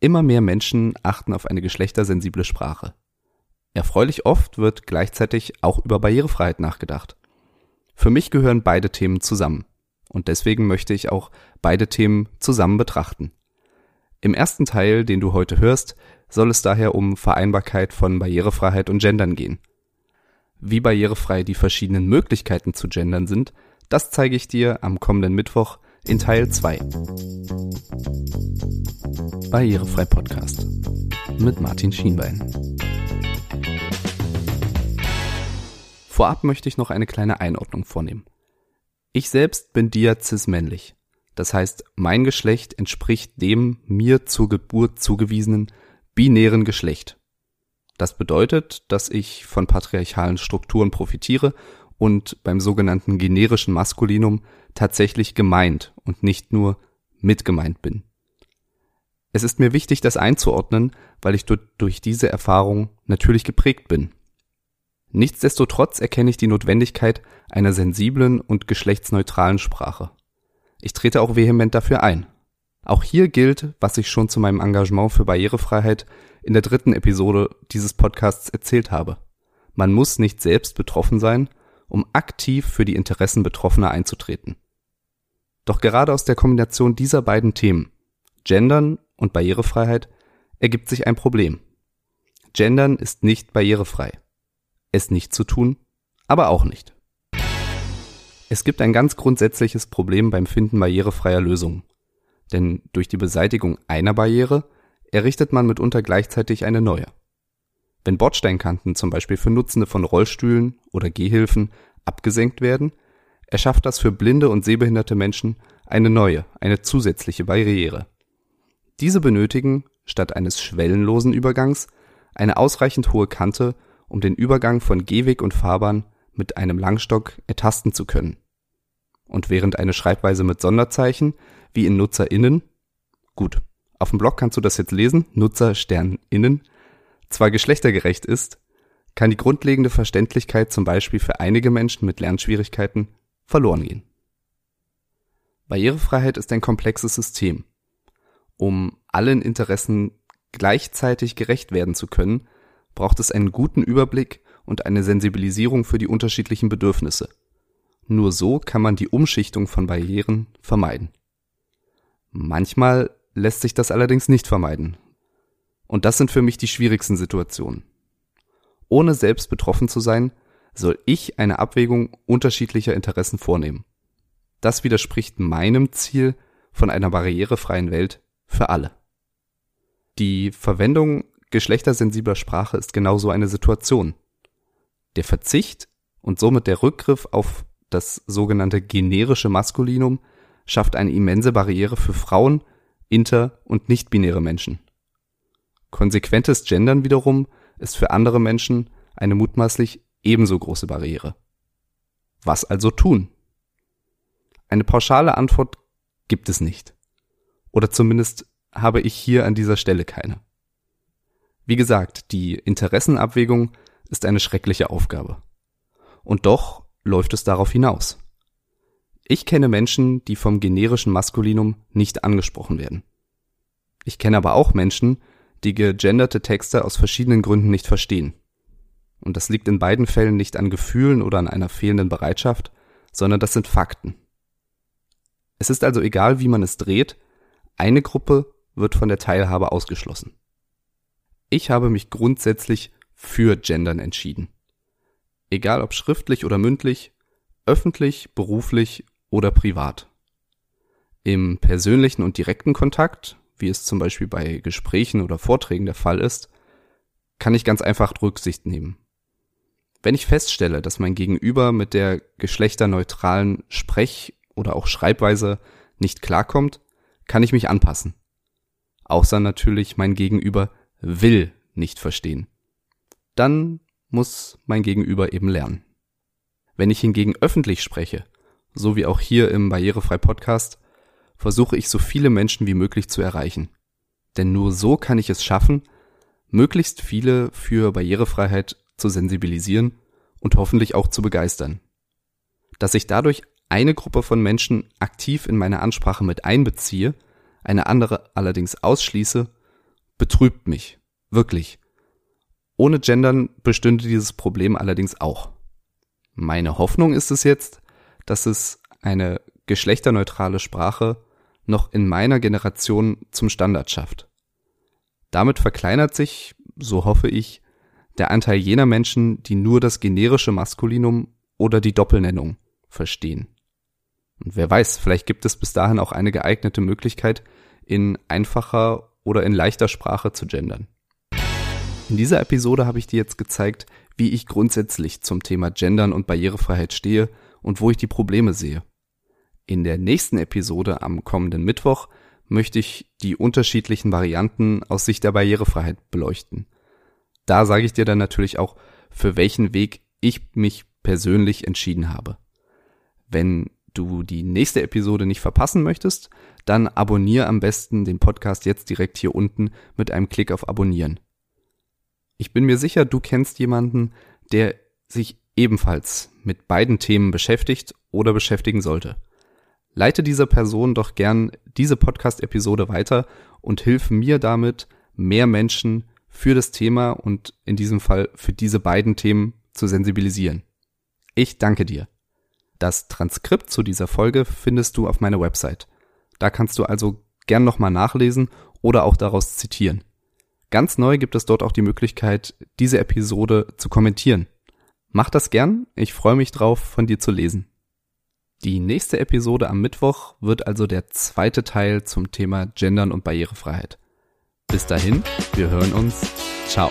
Immer mehr Menschen achten auf eine geschlechtersensible Sprache. Erfreulich oft wird gleichzeitig auch über Barrierefreiheit nachgedacht. Für mich gehören beide Themen zusammen und deswegen möchte ich auch beide Themen zusammen betrachten. Im ersten Teil, den du heute hörst, soll es daher um Vereinbarkeit von Barrierefreiheit und Gendern gehen. Wie barrierefrei die verschiedenen Möglichkeiten zu gendern sind, das zeige ich dir am kommenden Mittwoch in Teil 2. Barrierefrei Podcast mit Martin Schienbein. Vorab möchte ich noch eine kleine Einordnung vornehmen. Ich selbst bin diazis-männlich. Das heißt, mein Geschlecht entspricht dem mir zur Geburt zugewiesenen binären Geschlecht. Das bedeutet, dass ich von patriarchalen Strukturen profitiere und beim sogenannten generischen Maskulinum tatsächlich gemeint und nicht nur mitgemeint bin. Es ist mir wichtig, das einzuordnen, weil ich durch diese Erfahrung natürlich geprägt bin. Nichtsdestotrotz erkenne ich die Notwendigkeit einer sensiblen und geschlechtsneutralen Sprache. Ich trete auch vehement dafür ein. Auch hier gilt, was ich schon zu meinem Engagement für Barrierefreiheit in der dritten Episode dieses Podcasts erzählt habe. Man muss nicht selbst betroffen sein, um aktiv für die Interessen Betroffener einzutreten. Doch gerade aus der Kombination dieser beiden Themen, Gendern und Barrierefreiheit, ergibt sich ein Problem. Gendern ist nicht barrierefrei. Es nicht zu tun, aber auch nicht. Es gibt ein ganz grundsätzliches Problem beim Finden barrierefreier Lösungen. Denn durch die Beseitigung einer Barriere errichtet man mitunter gleichzeitig eine neue. Wenn Bordsteinkanten zum Beispiel für Nutzende von Rollstühlen oder Gehhilfen abgesenkt werden, erschafft das für blinde und sehbehinderte Menschen eine neue, eine zusätzliche Barriere. Diese benötigen, statt eines schwellenlosen Übergangs, eine ausreichend hohe Kante, um den Übergang von Gehweg und Fahrbahn mit einem Langstock ertasten zu können. Und während eine Schreibweise mit Sonderzeichen, wie in NutzerInnen, gut, auf dem Blog kannst du das jetzt lesen, Nutzer Stern innen, zwar geschlechtergerecht ist, kann die grundlegende Verständlichkeit zum Beispiel für einige Menschen mit Lernschwierigkeiten verloren gehen. Barrierefreiheit ist ein komplexes System. Um allen Interessen gleichzeitig gerecht werden zu können, braucht es einen guten Überblick und eine Sensibilisierung für die unterschiedlichen Bedürfnisse. Nur so kann man die Umschichtung von Barrieren vermeiden. Manchmal lässt sich das allerdings nicht vermeiden. Und das sind für mich die schwierigsten Situationen. Ohne selbst betroffen zu sein, soll ich eine Abwägung unterschiedlicher Interessen vornehmen. Das widerspricht meinem Ziel von einer barrierefreien Welt für alle. Die Verwendung geschlechtersensibler Sprache ist genauso eine Situation. Der Verzicht und somit der Rückgriff auf das sogenannte generische Maskulinum schafft eine immense Barriere für Frauen, inter- und nicht-binäre Menschen. Konsequentes Gendern wiederum ist für andere Menschen eine mutmaßlich ebenso große Barriere. Was also tun? Eine pauschale Antwort gibt es nicht. Oder zumindest habe ich hier an dieser Stelle keine. Wie gesagt, die Interessenabwägung ist eine schreckliche Aufgabe. Und doch läuft es darauf hinaus. Ich kenne Menschen, die vom generischen Maskulinum nicht angesprochen werden. Ich kenne aber auch Menschen, die gegenderte Texte aus verschiedenen Gründen nicht verstehen. Und das liegt in beiden Fällen nicht an Gefühlen oder an einer fehlenden Bereitschaft, sondern das sind Fakten. Es ist also egal, wie man es dreht, eine Gruppe wird von der Teilhabe ausgeschlossen. Ich habe mich grundsätzlich für Gendern entschieden. Egal ob schriftlich oder mündlich, öffentlich, beruflich oder privat. Im persönlichen und direkten Kontakt, wie es zum Beispiel bei Gesprächen oder Vorträgen der Fall ist, kann ich ganz einfach Rücksicht nehmen. Wenn ich feststelle, dass mein Gegenüber mit der geschlechterneutralen Sprech- oder auch Schreibweise nicht klarkommt, kann ich mich anpassen. Außer natürlich mein Gegenüber will nicht verstehen. Dann muss mein Gegenüber eben lernen. Wenn ich hingegen öffentlich spreche, so wie auch hier im Barrierefrei Podcast, versuche ich so viele Menschen wie möglich zu erreichen. Denn nur so kann ich es schaffen, möglichst viele für Barrierefreiheit zu sensibilisieren und hoffentlich auch zu begeistern. Dass ich dadurch eine Gruppe von Menschen aktiv in meine Ansprache mit einbeziehe, eine andere allerdings ausschließe betrübt mich. Wirklich. Ohne Gendern bestünde dieses Problem allerdings auch. Meine Hoffnung ist es jetzt, dass es eine geschlechterneutrale Sprache noch in meiner Generation zum Standard schafft. Damit verkleinert sich, so hoffe ich, der Anteil jener Menschen, die nur das generische Maskulinum oder die Doppelnennung verstehen. Und wer weiß, vielleicht gibt es bis dahin auch eine geeignete Möglichkeit, in einfacher oder in leichter Sprache zu gendern. In dieser Episode habe ich dir jetzt gezeigt, wie ich grundsätzlich zum Thema Gendern und Barrierefreiheit stehe und wo ich die Probleme sehe. In der nächsten Episode am kommenden Mittwoch möchte ich die unterschiedlichen Varianten aus Sicht der Barrierefreiheit beleuchten. Da sage ich dir dann natürlich auch, für welchen Weg ich mich persönlich entschieden habe. Wenn du die nächste Episode nicht verpassen möchtest, dann abonniere am besten den Podcast jetzt direkt hier unten mit einem Klick auf Abonnieren. Ich bin mir sicher, du kennst jemanden, der sich ebenfalls mit beiden Themen beschäftigt oder beschäftigen sollte. Leite dieser Person doch gern diese Podcast-Episode weiter und hilf mir damit, mehr Menschen für das Thema und in diesem Fall für diese beiden Themen zu sensibilisieren. Ich danke dir. Das Transkript zu dieser Folge findest du auf meiner Website. Da kannst du also gern nochmal nachlesen oder auch daraus zitieren. Ganz neu gibt es dort auch die Möglichkeit, diese Episode zu kommentieren. Mach das gern, ich freue mich drauf, von dir zu lesen. Die nächste Episode am Mittwoch wird also der zweite Teil zum Thema Gendern und Barrierefreiheit. Bis dahin, wir hören uns. Ciao.